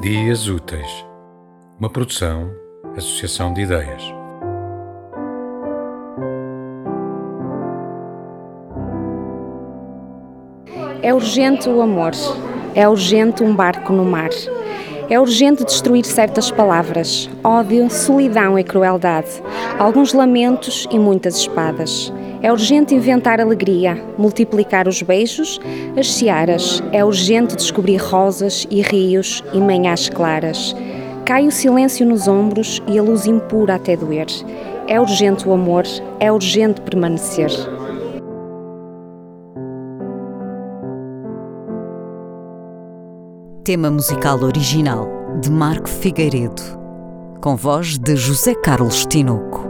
Dias Úteis, uma produção, associação de ideias. É urgente o amor, é urgente um barco no mar. É urgente destruir certas palavras, ódio, solidão e crueldade, alguns lamentos e muitas espadas. É urgente inventar alegria, multiplicar os beijos, as searas. É urgente descobrir rosas e rios e manhãs claras. Cai o silêncio nos ombros e a luz impura até doer. É urgente o amor, é urgente permanecer. Tema musical original de Marco Figueiredo, com voz de José Carlos Tinoco.